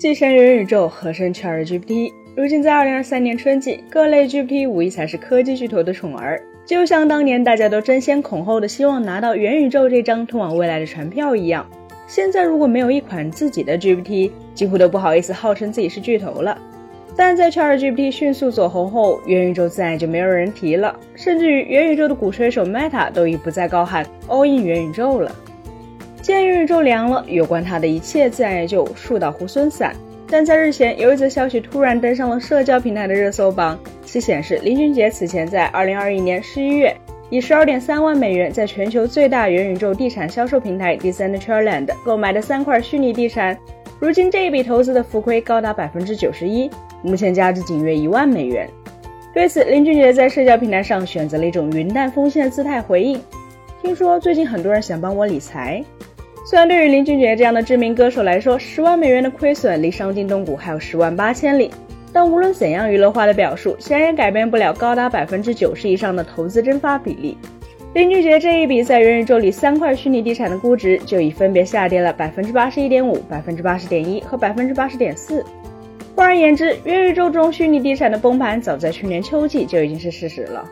跻身元宇宙，合生 ChatGPT。如今在二零二三年春季，各类 GPT 无疑才是科技巨头的宠儿。就像当年大家都争先恐后的希望拿到元宇宙这张通往未来的船票一样，现在如果没有一款自己的 GPT，几乎都不好意思号称自己是巨头了。但在 ChatGPT 迅速走红后，元宇宙自然就没有人提了，甚至于元宇宙的鼓吹手 Meta 都已不再高喊 All in 元宇宙了。既然元宇宙凉了，有关它的一切自然也就树倒猢狲散。但在日前，有一则消息突然登上了社交平台的热搜榜，其显示林俊杰此前在2021年11月以12.3万美元在全球最大元宇宙地产销售平台 Decentraland 购买的三块虚拟地产，如今这一笔投资的浮亏高达百分之九十一。目前价值仅约一万美元。对此，林俊杰在社交平台上选择了一种云淡风轻的姿态回应：“听说最近很多人想帮我理财。”虽然对于林俊杰这样的知名歌手来说，十万美元的亏损离伤筋动骨还有十万八千里，但无论怎样娱乐化的表述，显然改变不了高达百分之九十以上的投资蒸发比例。林俊杰这一笔在元宇宙里三块虚拟地产的估值，就已分别下跌了百分之八十一点五、百分之八十点一和百分之八十点四。换而言之，元宇宙中虚拟地产的崩盘早在去年秋季就已经是事实了。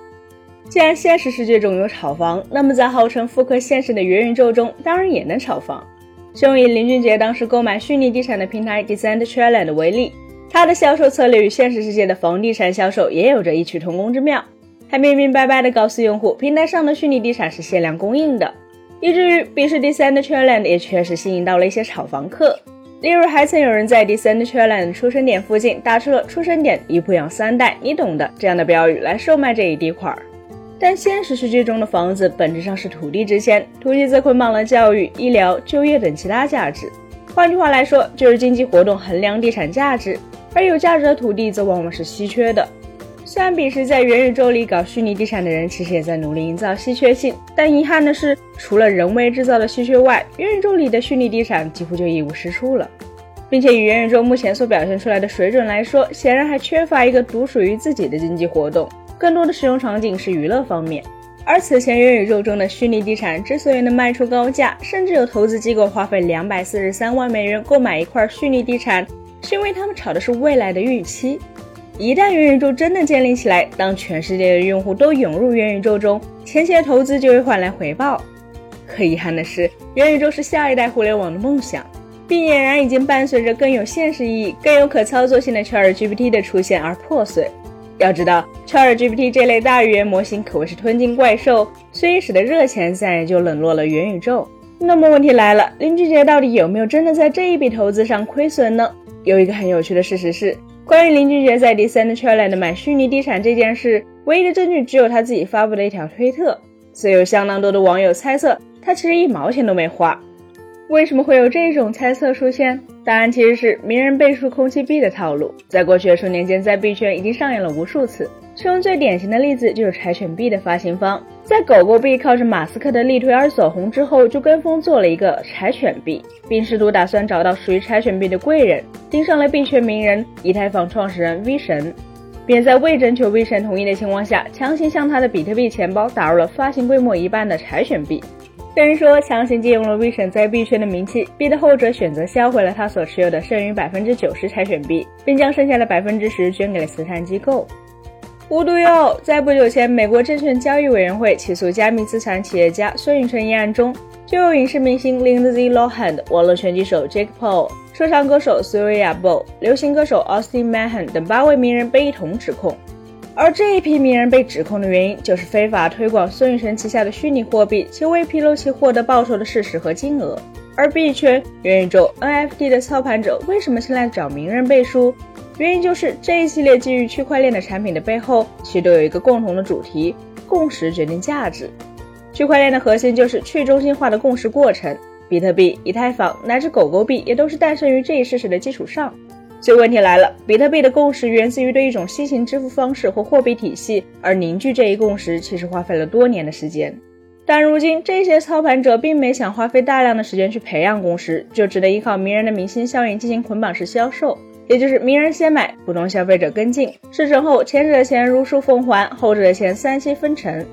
既然现实世界中有炒房，那么在号称复刻现实的元宇宙中，当然也能炒房。就以林俊杰当时购买虚拟地产的平台 Decentraland 为例，他的销售策略与现实世界的房地产销售也有着异曲同工之妙。他明明白白地告诉用户，平台上的虚拟地产是限量供应的，以至于彼时 Decentraland 也确实吸引到了一些炒房客。例如，还曾有人在 Decentraland 出生点附近打出了“出生点一铺养三代，你懂的”这样的标语来售卖这一地块儿。但现实世界中的房子本质上是土地值钱，土地则捆绑了教育、医疗、就业等其他价值。换句话来说，就是经济活动衡量地产价值，而有价值的土地则往往是稀缺的。虽然彼时在元宇宙里搞虚拟地产的人其实也在努力营造稀缺性，但遗憾的是，除了人为制造的稀缺外，元宇宙里的虚拟地产几乎就一无是处了。并且以元宇宙目前所表现出来的水准来说，显然还缺乏一个独属于自己的经济活动，更多的使用场景是娱乐方面。而此前元宇宙中的虚拟地产之所以能卖出高价，甚至有投资机构花费两百四十三万美元购买一块虚拟地产，是因为他们炒的是未来的预期。一旦元宇宙真的建立起来，当全世界的用户都涌入元宇宙中，前期的投资就会换来回报。可遗憾的是，元宇宙是下一代互联网的梦想，并俨然已经伴随着更有现实意义、更有可操作性的 ChatGPT 的出现而破碎。要知道，ChatGPT 这类大语言模型可谓是吞金怪兽，所以使得热钱自然也就冷落了元宇宙。那么问题来了，林俊杰到底有没有真的在这一笔投资上亏损呢？有一个很有趣的事实是。关于林俊杰在 Decentraland 买虚拟地产这件事，唯一的证据只有他自己发布的一条推特。所以有相当多的网友猜测，他其实一毛钱都没花。为什么会有这种猜测出现？答案其实是名人背书空气币的套路，在过去的数年间，在币圈已经上演了无数次。其中最典型的例子就是柴犬币的发行方，在狗狗币靠着马斯克的力推而走红之后，就跟风做了一个柴犬币，并试图打算找到属于柴犬币的贵人，盯上了币圈名人以太坊创始人 V 神，便在未征求 V 神同意的情况下，强行向他的比特币钱包打入了发行规模一半的柴犬币。等于说，强行借用了 V 神在币圈的名气，逼得后者选择销毁了他所持有的剩余百分之九十柴犬币，并将剩下的百分之十捐给了慈善机构。无独有偶，在不久前，美国证券交易委员会起诉加密资产企业家孙宇晨一案中，就有影视明星 Lindsay Lohan、网络拳击手 Jake Paul、说唱歌手 s u r i a b o、流行歌手 Austin Mann 等八位名人被一同指控。而这一批名人被指控的原因，就是非法推广孙运成旗下的虚拟货币，且未披露其获得报酬的事实和金额。而币圈、元宇宙、NFT 的操盘者为什么青睐找名人背书？原因就是这一系列基于区块链的产品的背后，其实都有一个共同的主题：共识决定价值。区块链的核心就是去中心化的共识过程，比特币、以太坊乃至狗狗币也都是诞生于这一事实的基础上。所以问题来了，比特币的共识源自于对一种新型支付方式或货币体系，而凝聚这一共识其实花费了多年的时间。但如今这些操盘者并没想花费大量的时间去培养共识，就只能依靠名人的明星效应进行捆绑式销售。也就是名人先买，普通消费者跟进，事成后前者的钱如数奉还，后者的钱三七分成。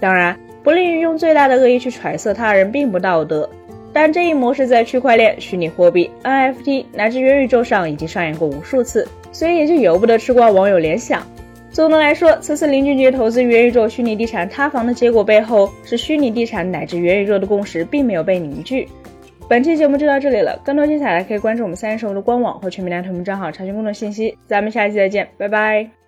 当然，不利于用最大的恶意去揣测他人并不道德。但这一模式在区块链、虚拟货币、NFT 乃至元宇宙上已经上演过无数次，所以也就由不得吃瓜网友联想。总的来说，此次林俊杰投资元宇宙虚拟地产塌房的结果背后，是虚拟地产乃至元宇宙的共识并没有被凝聚。本期节目就到这里了，更多精彩可以关注我们三人生活的官网或全民大同名账号查询更多信息。咱们下期再见，拜拜。